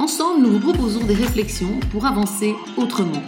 Ensemble, nous vous proposons des réflexions pour avancer autrement.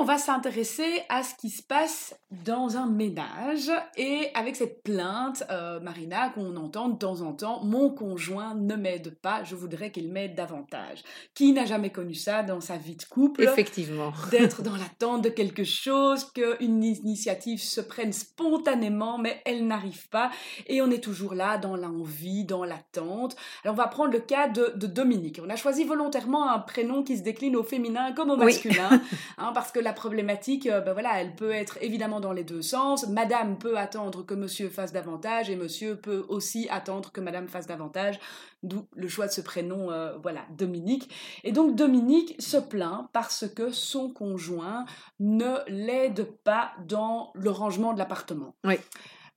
On va s'intéresser à ce qui se passe dans un ménage et avec cette plainte, euh, Marina, qu'on entend de temps en temps, mon conjoint ne m'aide pas, je voudrais qu'il m'aide davantage. Qui n'a jamais connu ça dans sa vie de couple Effectivement. D'être dans l'attente de quelque chose, qu'une initiative se prenne spontanément, mais elle n'arrive pas et on est toujours là dans l'envie, dans l'attente. Alors on va prendre le cas de, Dominique. On a choisi volontairement un prénom qui se décline au féminin comme au masculin, hein, parce que la problématique, euh, ben voilà, elle peut être évidemment dans les deux sens. Madame peut attendre que monsieur fasse davantage et monsieur peut aussi attendre que madame fasse davantage, d'où le choix de ce prénom, euh, voilà, Dominique. Et donc Dominique se plaint parce que son conjoint ne l'aide pas dans le rangement de l'appartement. Oui.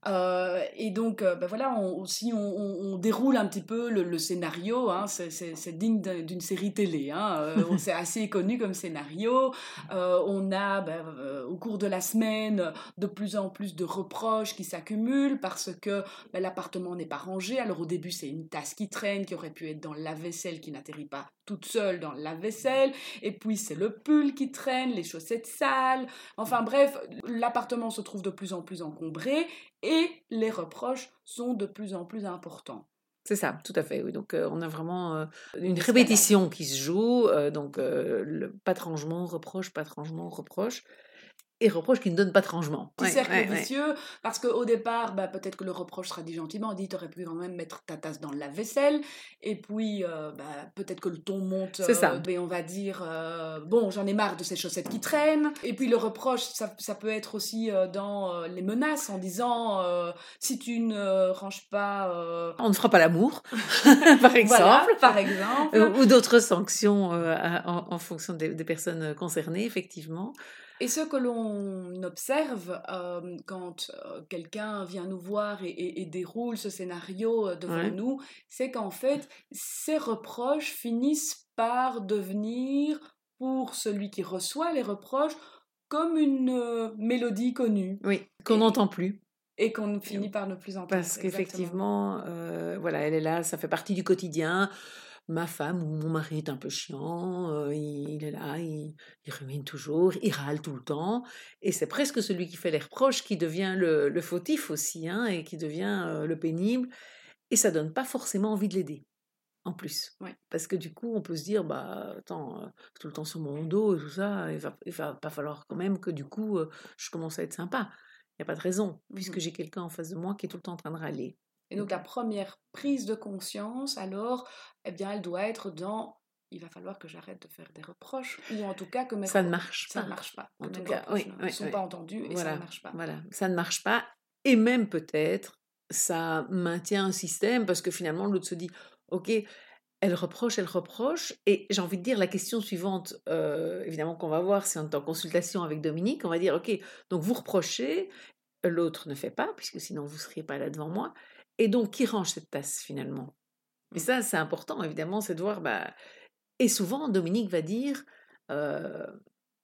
Euh, et donc, euh, ben voilà, on, aussi, on, déroule un petit peu le, scénario. Hein, c'est digne d'une série télé. Hein, euh, c'est assez connu comme scénario. on a, ben, au cours de la semaine, de plus en plus de reproches qui s'accumulent parce que ben, l'appartement n'est pas rangé. Alors, au début, c'est une tasse qui traîne, qui aurait pu être dans la vaisselle, qui n'atterrit pas toute seule dans la vaisselle. Et puis, c'est le pull qui traîne, les chaussettes sales. Enfin, bref, l'appartement se trouve de plus en plus encombré et les reproches sont de plus en plus importants. C'est ça, tout à fait. Oui. Donc, euh, on a vraiment euh, une répétition qui se joue. Euh, donc, le, pas de rangement, reproche, pas de rangement, reproche et reproche qui ne donne pas de rangement. Petit cercle vicieux, parce qu'au départ, bah, peut-être que le reproche sera dit gentiment, dit aurais pu quand même mettre ta tasse dans la vaisselle, et puis euh, bah, peut-être que le ton monte, C'est ça. Euh, et on va dire, euh, bon, j'en ai marre de ces chaussettes qui traînent, et puis le reproche, ça, ça peut être aussi dans les menaces, en disant, si tu ne ranges pas... On ne fera pas l'amour, par exemple. par exemple. Ou, d'autres sanctions en, fonction des, des personnes concernées, effectivement. Et ce que l'on observe quand quelqu'un vient nous voir et, déroule ce scénario devant nous, c'est qu'en fait, ces reproches finissent par devenir, pour celui qui reçoit les reproches, comme une mélodie connue. Oui, qu'on n'entend plus. Et qu'on finit par ne plus entendre. Parce qu'effectivement, voilà, elle est là, ça fait partie du quotidien ma femme ou mon mari est un peu chiant, il, est là, il, il, rumine toujours, il râle tout le temps, et c'est presque celui qui fait les reproches qui devient le, fautif aussi, hein, et qui devient le pénible, et ça donne pas forcément envie de l'aider. En plus. Parce que du coup, on peut se dire, bah, attends, tout le temps sur mon dos et tout ça, il va, il va pas falloir quand même que du coup, je commence à être sympa. Il n'y a pas de raison, puisque mmh j'ai quelqu'un en face de moi qui est tout le temps en train de râler. Et donc la première prise de conscience, alors, eh bien, elle doit être dans il va falloir que j'arrête de faire des reproches, ou en tout cas que mes ça ne marche ça pas. ne marche pas. En tout cas, oui, ne sont pas entendus et ça ne marche pas. Voilà, ça ne marche pas. Et même peut-être, ça maintient un système parce que finalement l'autre se dit, ok, elle reproche, elle reproche. Et j'ai envie de dire la question suivante, euh, évidemment qu'on va voir, c'est en consultation avec Dominique, on va dire, ok, donc vous reprochez, l'autre ne fait pas, puisque sinon vous ne seriez pas là devant moi. Et donc, qui range cette tasse finalement? Et mmh. ça, c'est important, évidemment, c'est de voir. Bah... Et souvent, Dominique va dire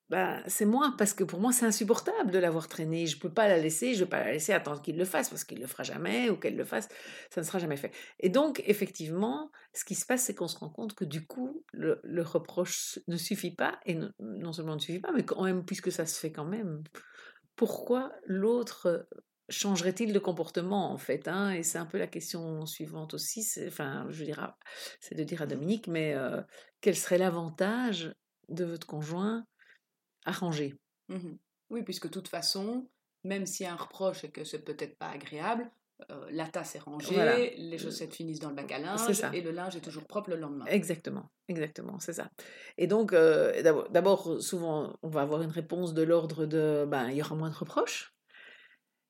bah, c'est moi, parce que pour moi, c'est insupportable de l'avoir traînée. Je ne peux pas la laisser, je ne vais pas la laisser attendre qu'il le fasse, parce qu'il ne le fera jamais, ou qu'elle le fasse, ça ne sera jamais fait. Et donc, effectivement, ce qui se passe, c'est qu'on se rend compte que du coup, le, reproche ne suffit pas, et non seulement ne suffit pas, mais quand même, puisque ça se fait quand même, pourquoi l'autre changerait-il de comportement en fait hein? Et c'est un peu la question suivante aussi. Enfin, je dirais, c'est de dire à Dominique, mais quel serait l'avantage de votre conjoint arrangé mmh Oui, puisque de toute façon, même s'il y a un reproche et que c'est peut-être pas agréable, la tasse est rangée, les chaussettes finissent dans le bac à linge et le linge est toujours propre le lendemain. Exactement, exactement, c'est ça. Et donc, d'abord, souvent, on va avoir une réponse de l'ordre de, ben, il y aura moins de reproches.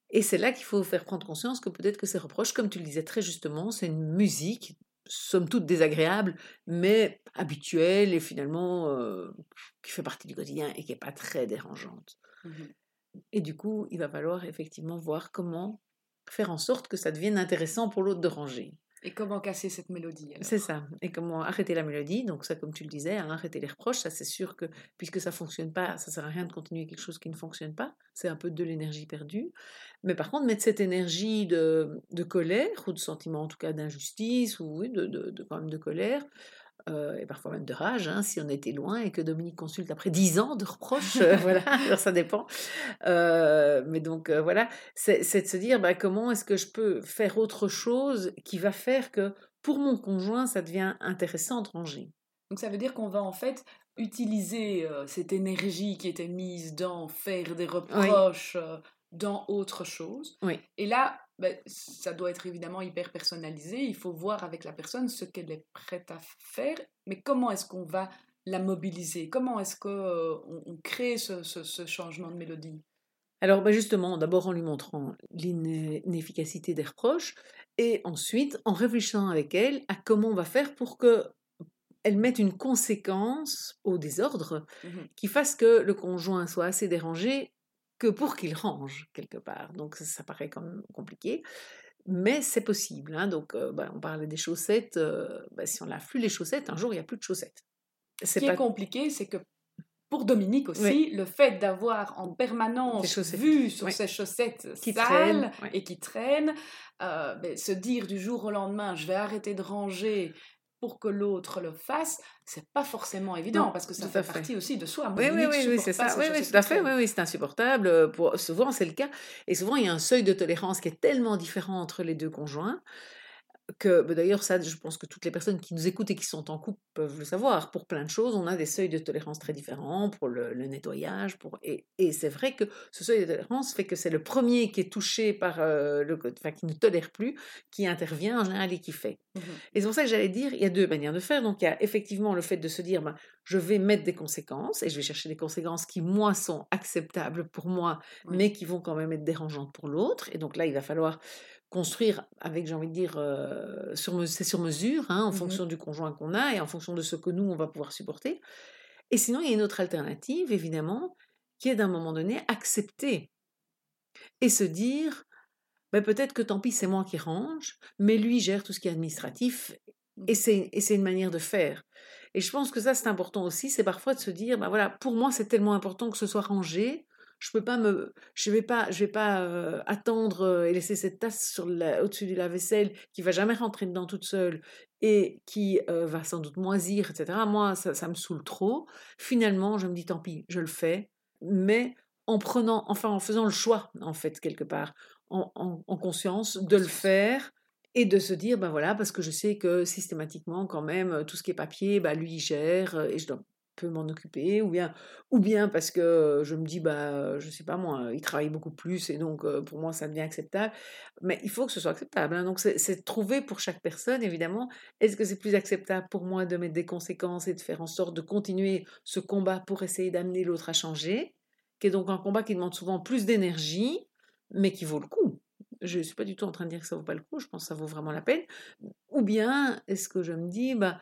Et c'est là qu'il faut faire prendre conscience que peut-être que ces reproches, comme tu le disais très justement, c'est une musique, somme toute désagréable, mais habituelle et finalement euh, qui fait partie du quotidien et qui n'est pas très dérangeante. Mmh et du coup, il va falloir effectivement voir comment faire en sorte que ça devienne intéressant pour l'autre de ranger. Et comment casser cette mélodie C'est ça. Et comment arrêter la mélodie? Donc ça, comme tu le disais, hein, arrêter les reproches, ça c'est sûr que puisque ça fonctionne pas, ça sert à rien de continuer quelque chose qui ne fonctionne pas. C'est un peu de l'énergie perdue. Mais par contre, mettre cette énergie de, de colère ou de sentiment en tout cas d'injustice ou oui, de, de, de, quand même de colère euh, et parfois même de rage, hein, si on était loin et que Dominique consulte après dix ans de reproches, euh, voilà, alors ça dépend. Euh, mais donc voilà, c'est de se dire bah, comment est-ce que je peux faire autre chose qui va faire que pour mon conjoint, ça devient intéressant de ranger? Donc ça veut dire qu'on va en fait utiliser cette énergie qui était mise dans faire des reproches, dans autre chose. Oui. Et là, ben, ça doit être évidemment hyper personnalisé. Il faut voir avec la personne ce qu'elle est prête à faire, mais comment est-ce qu'on va la mobiliser? Comment est-ce qu'on euh, on crée ce, ce, changement de mélodie? Alors ben justement, d'abord en lui montrant l'inefficacité des reproches, et ensuite en réfléchissant avec elle à comment on va faire pour que elle mette une conséquence au désordre mmh qui fasse que le conjoint soit assez dérangé que pour qu'il range quelque part. Donc ça, paraît quand même compliqué. Mais c'est possible. Hein. Donc, bah, on parlait des chaussettes. Bah, si on lave plus les chaussettes, un jour, il n'y a plus de chaussettes. Ce qui est compliqué, c'est que pour Dominique aussi, le fait d'avoir en permanence vu sur ses chaussettes qui sales et qui traînent, euh, ben, se dire du jour au lendemain, je vais arrêter de ranger pour que l'autre le fasse, c'est pas forcément évident parce que ça fait, partie aussi de soi. oui, oui, oui, c'est ça. Oui, oui, tout à fait. Oui, oui, c'est insupportable. Euh, pour... Souvent, c'est le cas. Et souvent, il y a un seuil de tolérance qui est tellement différent entre les deux conjoints que bah, d'ailleurs ça je pense que toutes les personnes qui nous écoutent et qui sont en couple peuvent le savoir. Pour plein de choses on a des seuils de tolérance très différents pour le, nettoyage pour et, et c'est vrai que ce seuil de tolérance fait que c'est le premier qui est touché par euh, le enfin qui ne tolère plus qui intervient en général et qui fait. Mmh et c'est pour ça que j'allais dire il y a deux manières de faire. Donc il y a effectivement le fait de se dire ben, je vais mettre des conséquences et je vais chercher des conséquences qui moi sont acceptables pour moi mais qui vont quand même être dérangeantes pour l'autre. Et donc là il va falloir construire avec, j'ai envie de dire, euh, sur, c'est sur mesure, hein, en mmh fonction du conjoint qu'on a et en fonction de ce que nous, on va pouvoir supporter. Et sinon, il y a une autre alternative, évidemment, qui est d'un moment donné accepter et se dire, ben, peut-être que tant pis, c'est moi qui range, mais lui gère tout ce qui est administratif mmh. et c'est, et c'est une manière de faire. Et je pense que ça, c'est important aussi, c'est parfois de se dire, ben voilà, pour moi, c'est tellement important que ce soit rangé, je peux pas me, je vais pas, je vais pas euh, attendre euh, et laisser cette tasse sur au-dessus du lave-vaisselle qui va jamais rentrer dedans toute seule et qui euh, va sans doute moisir, etc. Moi, ça, ça, me saoule trop. Finalement, je me dis tant pis, je le fais, mais en prenant, enfin en faisant le choix en fait quelque part, en, en, conscience de le faire et de se dire ben voilà parce que je sais que systématiquement quand même tout ce qui est papier bah lui il gère et je dois peut m'en occuper, ou bien, ou bien parce que je me dis, bah, je sais pas moi, il travaille beaucoup plus et donc pour moi ça devient acceptable. Mais il faut que ce soit acceptable. Hein. Donc c'est trouver pour chaque personne, évidemment, est-ce que c'est plus acceptable pour moi de mettre des conséquences et de faire en sorte de continuer ce combat pour essayer d'amener l'autre à changer, qui est donc un combat qui demande souvent plus d'énergie, mais qui vaut le coup. Je ne suis pas du tout en train de dire que ça vaut pas le coup, je pense que ça vaut vraiment la peine. Ou bien est-ce que je me dis, bah,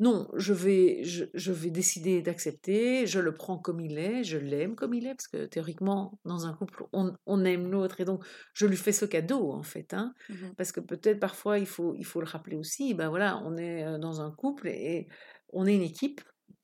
non, je vais, je, vais décider d'accepter, je le prends comme il est, je l'aime comme il est, parce que théoriquement, dans un couple, on, aime l'autre, et donc je lui fais ce cadeau, en fait. Hein, mmh parce que peut-être parfois, il faut, il faut le rappeler aussi, ben voilà, on est euh, dans un couple et on est une équipe,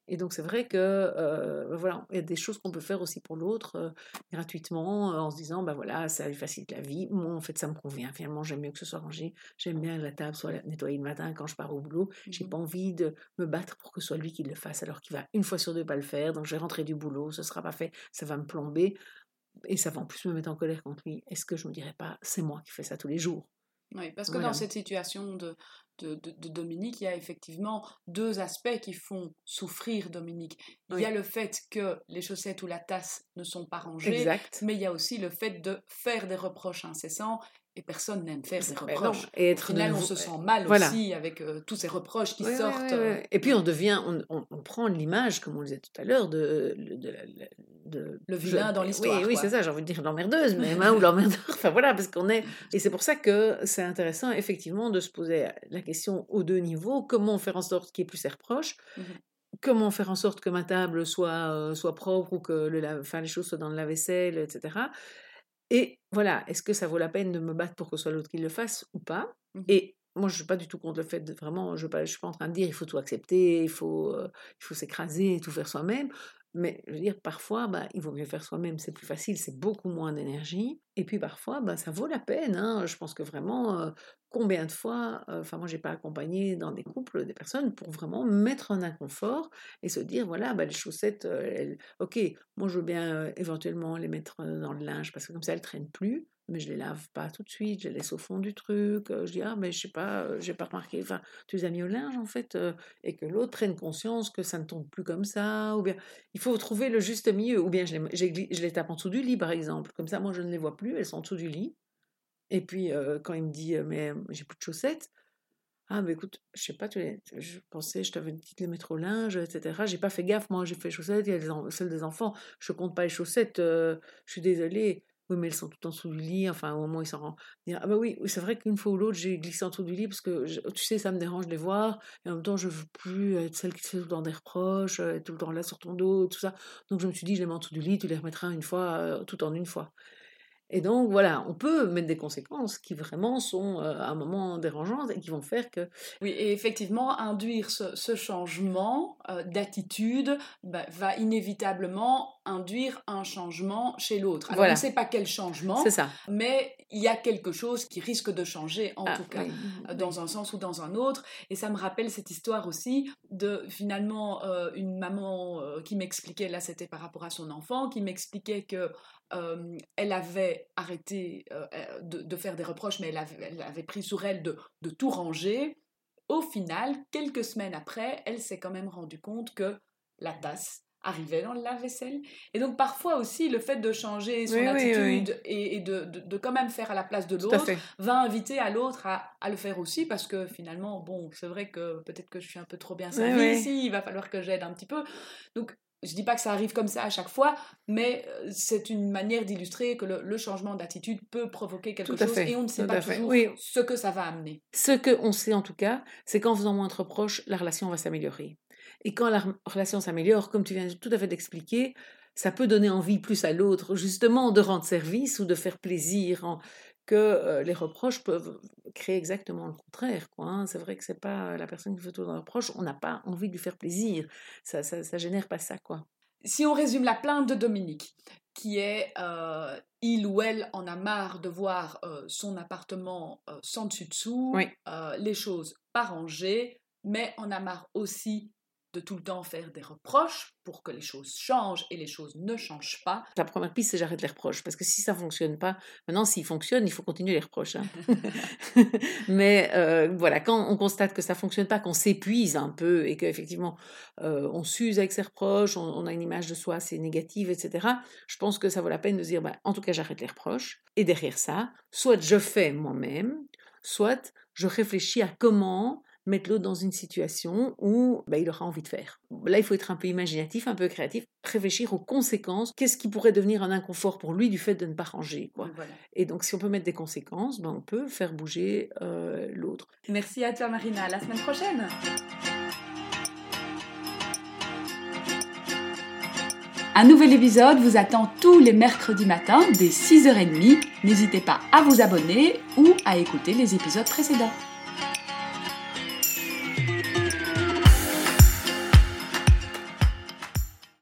et donc c'est vrai que euh, bah, voilà, il y a des choses qu'on peut faire aussi pour l'autre euh, gratuitement euh, en se disant bah voilà ça lui facilite la vie. Moi en fait ça me convient. Finalement j'aime mieux que ce soit rangé. J'aime bien que la table soit nettoyée le matin quand je pars au boulot. J'ai mmh pas envie de me battre pour que ce soit lui qui le fasse alors qu'il va une fois sur deux pas le faire. Donc je vais rentrer du boulot, ce sera pas fait, ça va me plomber et ça va en plus me mettre en colère contre lui. Est-ce que je me dirais pas c'est moi qui fais ça tous les jours? Oui, parce que dans cette situation de, de, Dominique, il y a effectivement deux aspects qui font souffrir Dominique. Il y a le fait que les chaussettes ou la tasse ne sont pas rangées, mais il y a aussi le fait de faire des reproches incessants. Et personne n'aime faire ben reproches. et être Au final, on se sent mal aussi avec euh, tous ces reproches qui sortent. Euh, et puis on devient, on, on, prend l'image, comme on le disait tout à l'heure, de, de, de le vilain dans l'histoire. Oui, oui c'est ça, j'ai envie de dire l'emmerdeuse, mais ou l'emmerdeur. Enfin voilà, parce qu'on est. Et c'est pour ça que c'est intéressant, effectivement, de se poser la question aux deux niveaux comment faire en sorte qu'il y ait plus ses reproches mmh Comment faire en sorte que ma table soit, soit propre ou que le, enfin, les choses soient dans le lave-vaisselle, etc. Et voilà, est-ce que ça vaut la peine de me battre pour que ce soit l'autre qui le fasse ou pas? Mmh Et moi, je ne suis pas du tout contre le fait de vraiment, je ne suis pas en train de dire il faut tout accepter, il faut, il faut s'écraser tout faire soi-même. Mais je veux dire, parfois, bah, il vaut mieux faire soi-même, c'est plus facile, c'est beaucoup moins d'énergie. Et puis parfois, bah, ça vaut la peine. Hein. Je pense que vraiment, combien de fois, enfin moi, j'ai pas accompagné dans des couples des personnes pour vraiment mettre en inconfort et se dire, voilà, bah, les chaussettes, ok, moi je veux bien éventuellement les mettre dans le linge parce que comme ça, elles traînent plus mais je les lave pas tout de suite, je les laisse au fond du truc. Je dis, ah, mais je sais pas, j'ai pas remarqué, enfin, tu les as mis au linge en fait, et que l'autre prenne conscience que ça ne tombe plus comme ça, ou bien il faut trouver le juste milieu, ou bien je les, tape en dessous du lit par exemple, comme ça moi je ne les vois plus, elles sont en dessous du lit. Et puis quand il me dit, mais j'ai plus de chaussettes, ah, mais écoute, je sais pas, tu je pensais, je t'avais dit de les mettre au linge, etc. J'ai pas fait gaffe, moi j'ai fait chaussettes, celles des enfants, je compte pas les chaussettes, je suis désolée. Oui, mais elles sont tout en dessous du lit. Enfin, au moment où ils s'en rendent. Ah, bah oui, c'est vrai qu'une fois ou l'autre, j'ai glissé en dessous du lit parce que, tu sais, ça me dérange de les voir. Et en même temps, je veux plus être celle qui te fait tout le temps des reproches, être tout le temps là sur ton dos, tout ça. Donc, je me suis dit, je les mets en dessous du lit, tu les remettras une fois, tout en une fois. Et donc voilà, on peut mettre des conséquences qui vraiment sont à un moment dérangeantes et qui vont faire que... Oui, et effectivement, induire ce, changement d'attitude bah, va inévitablement induire un changement chez l'autre. Alors on ne sait pas quel changement, ça. mais il y a quelque chose qui risque de changer en ah, tout cas, dans un sens ou dans un autre. Et ça me rappelle cette histoire aussi de finalement une maman qui m'expliquait, là c'était par rapport à son enfant, qui m'expliquait que elle avait arrêté de, faire des reproches, mais elle avait, pris sur elle de, tout ranger. Au final, quelques semaines après, elle s'est quand même rendue compte que la tasse arrivait dans le lave-vaisselle. Et donc parfois aussi, le fait de changer son attitude et, de, quand même faire à la place de l'autre va inviter à l'autre à, à, le faire aussi parce que finalement, bon, c'est vrai que peut-être que je suis un peu trop bien servie ici, il va falloir que j'aide un petit peu. Donc je dis pas que ça arrive comme ça à chaque fois, mais euh, c'est une manière d'illustrer que le, changement d'attitude peut provoquer quelque chose et on ne sait pas toujours ce que ça va amener. Ce qu'on sait en tout cas, c'est qu'en faisant moins de reproches, la relation va s'améliorer. Et quand la relation s'améliore, comme tu viens tout à fait d'expliquer, ça peut donner envie plus à l'autre, justement, de rendre service ou de faire plaisir que les reproches peuvent créer exactement le contraire. Quoi, hein. C'est vrai que c'est pas la personne qui fait tout dans le reproche, on n'a pas envie de lui faire plaisir. Ça, ça, ça, génère pas ça, quoi. Si on résume la plainte de Dominique, qui est il ou elle en a marre de voir son appartement sans dessus-dessous, les choses pas rangées, mais en a marre aussi de tout le temps faire des reproches pour que les choses changent et les choses ne changent pas. La première piste, c'est j'arrête les reproches, parce que si ça fonctionne pas, maintenant s'ils fonctionnent, il faut continuer les reproches. Hein. Mais euh, voilà, quand on constate que ça fonctionne pas, qu'on s'épuise un peu et qu'effectivement euh, on s'use avec ses reproches, on, a une image de soi assez négative, etc. Je pense que ça vaut la peine de se dire, bah, en tout cas j'arrête les reproches. Et derrière ça, soit je fais moi-même, soit je réfléchis à comment mettre l'autre dans une situation où bah, il aura envie de faire. Là, il faut être un peu imaginatif, un peu créatif, réfléchir aux conséquences. Qu'est-ce qui pourrait devenir un inconfort pour lui du fait de ne pas ranger quoi. Et donc, si on peut mettre des conséquences, ben, on peut faire bouger euh, l'autre. Merci à toi, Marina. À la semaine prochaine. Un nouvel épisode vous attend tous les mercredis matins dès 6h30. N'hésitez pas à vous abonner ou à écouter les épisodes précédents.